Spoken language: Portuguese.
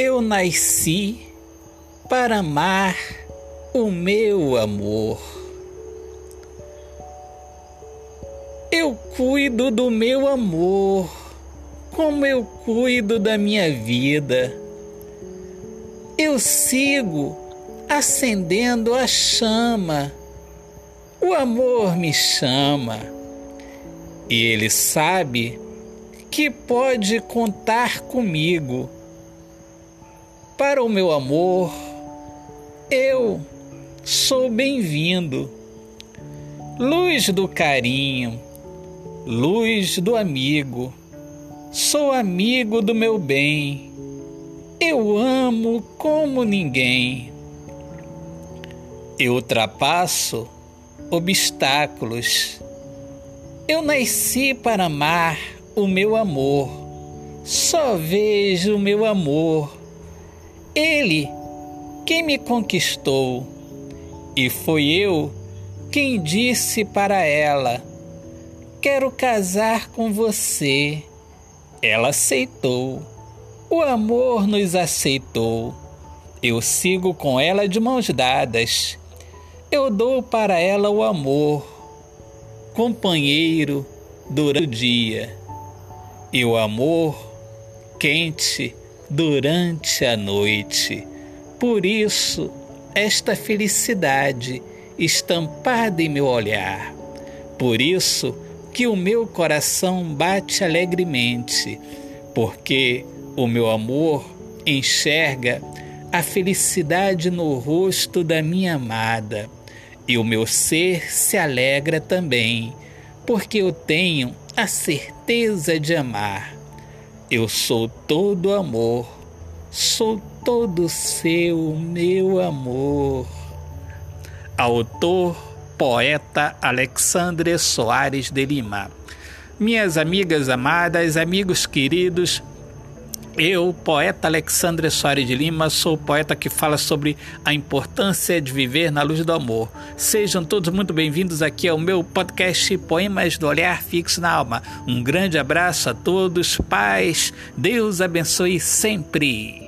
Eu nasci para amar o meu amor. Eu cuido do meu amor, como eu cuido da minha vida. Eu sigo acendendo a chama. O amor me chama. E ele sabe que pode contar comigo. Para o meu amor, eu sou bem-vindo. Luz do carinho, luz do amigo, sou amigo do meu bem. Eu amo como ninguém. Eu ultrapasso obstáculos. Eu nasci para amar o meu amor. Só vejo o meu amor. Ele quem me conquistou. E foi eu quem disse para ela: Quero casar com você. Ela aceitou. O amor nos aceitou. Eu sigo com ela de mãos dadas. Eu dou para ela o amor, companheiro durante o dia, e o amor quente durante a noite. Por isso, esta felicidade estampada em meu olhar. Por isso que o meu coração bate alegremente, porque o meu amor enxerga a felicidade no rosto da minha amada, e o meu ser se alegra também, porque eu tenho a certeza de amar. Eu sou todo amor, sou todo seu, meu amor. Autor, poeta Alexandre Soares de Lima. Minhas amigas amadas, amigos queridos, eu, poeta Alexandre Soares de Lima, sou o poeta que fala sobre a importância de viver na luz do amor. Sejam todos muito bem-vindos aqui ao meu podcast Poemas do Olhar Fixo na Alma. Um grande abraço a todos, paz, Deus abençoe sempre.